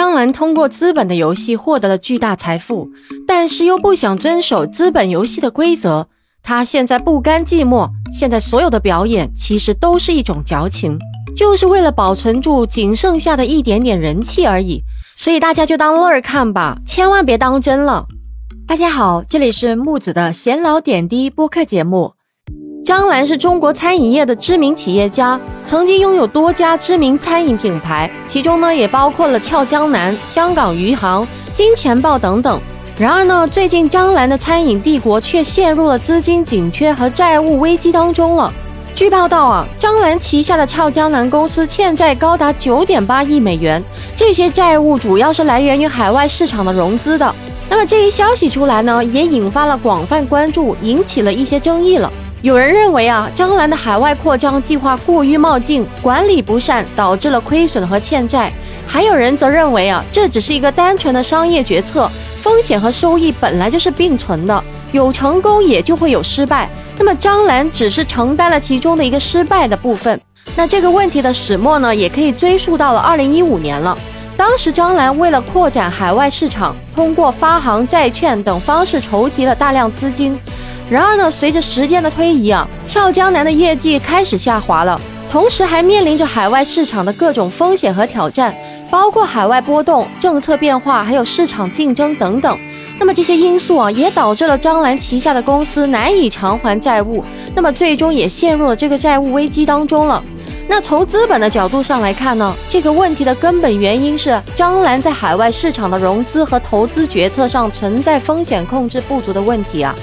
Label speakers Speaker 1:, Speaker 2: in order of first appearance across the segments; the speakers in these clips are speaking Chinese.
Speaker 1: 张兰通过资本的游戏获得了巨大财富，但是又不想遵守资本游戏的规则。他现在不甘寂寞，现在所有的表演其实都是一种矫情，就是为了保存住仅剩下的一点点人气而已。所以大家就当乐儿看吧，千万别当真了。大家好，这里是木子的闲聊点滴播客节目。张兰是中国餐饮业的知名企业家，曾经拥有多家知名餐饮品牌，其中呢也包括了俏江南、香港余杭、金钱豹等等。然而呢，最近张兰的餐饮帝国却陷入了资金紧缺和债务危机当中了。据报道啊，张兰旗下的俏江南公司欠债高达九点八亿美元，这些债务主要是来源于海外市场的融资的。那么这一消息出来呢，也引发了广泛关注，引起了一些争议了。有人认为啊，张兰的海外扩张计划过于冒进，管理不善，导致了亏损和欠债。还有人则认为啊，这只是一个单纯的商业决策，风险和收益本来就是并存的，有成功也就会有失败。那么张兰只是承担了其中的一个失败的部分。那这个问题的始末呢，也可以追溯到了二零一五年了。当时张兰为了扩展海外市场，通过发行债券等方式筹集了大量资金。然而呢，随着时间的推移啊，俏江南的业绩开始下滑了，同时还面临着海外市场的各种风险和挑战，包括海外波动、政策变化，还有市场竞争等等。那么这些因素啊，也导致了张兰旗下的公司难以偿还债务，那么最终也陷入了这个债务危机当中了。那从资本的角度上来看呢，这个问题的根本原因是张兰在海外市场的融资和投资决策上存在风险控制不足的问题啊。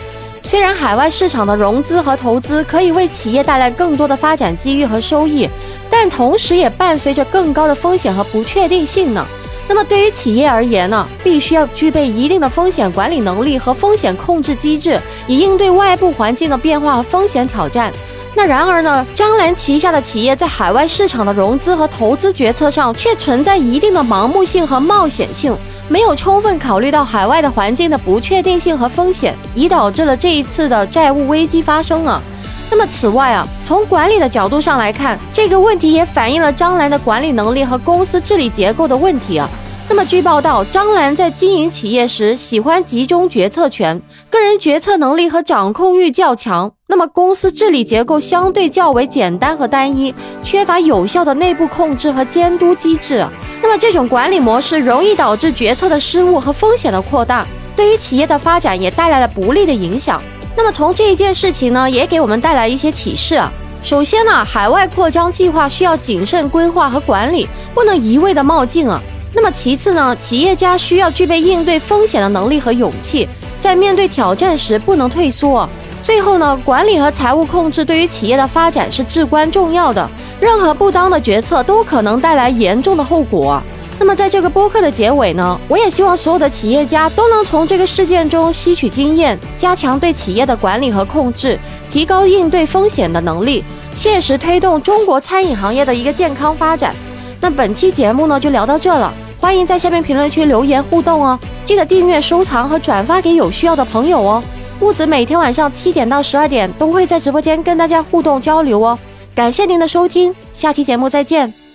Speaker 1: 虽然海外市场的融资和投资可以为企业带来更多的发展机遇和收益，但同时也伴随着更高的风险和不确定性呢。那么对于企业而言呢，必须要具备一定的风险管理能力和风险控制机制，以应对外部环境的变化和风险挑战。那然而呢，张兰旗下的企业在海外市场的融资和投资决策上却存在一定的盲目性和冒险性。没有充分考虑到海外的环境的不确定性和风险，已导致了这一次的债务危机发生啊。那么此外啊，从管理的角度上来看，这个问题也反映了张兰的管理能力和公司治理结构的问题啊。那么据报道，张兰在经营企业时喜欢集中决策权，个人决策能力和掌控欲较强。那么公司治理结构相对较为简单和单一，缺乏有效的内部控制和监督机制。那么这种管理模式容易导致决策的失误和风险的扩大，对于企业的发展也带来了不利的影响。那么从这一件事情呢，也给我们带来一些启示啊。首先呢，海外扩张计划需要谨慎规划和管理，不能一味的冒进啊。那么其次呢，企业家需要具备应对风险的能力和勇气，在面对挑战时不能退缩。最后呢，管理和财务控制对于企业的发展是至关重要的。任何不当的决策都可能带来严重的后果。那么，在这个播客的结尾呢，我也希望所有的企业家都能从这个事件中吸取经验，加强对企业的管理和控制，提高应对风险的能力，切实推动中国餐饮行业的一个健康发展。那本期节目呢，就聊到这了。欢迎在下面评论区留言互动哦，记得订阅、收藏和转发给有需要的朋友哦。木子每天晚上七点到十二点都会在直播间跟大家互动交流哦。感谢您的收听，下期节目再见。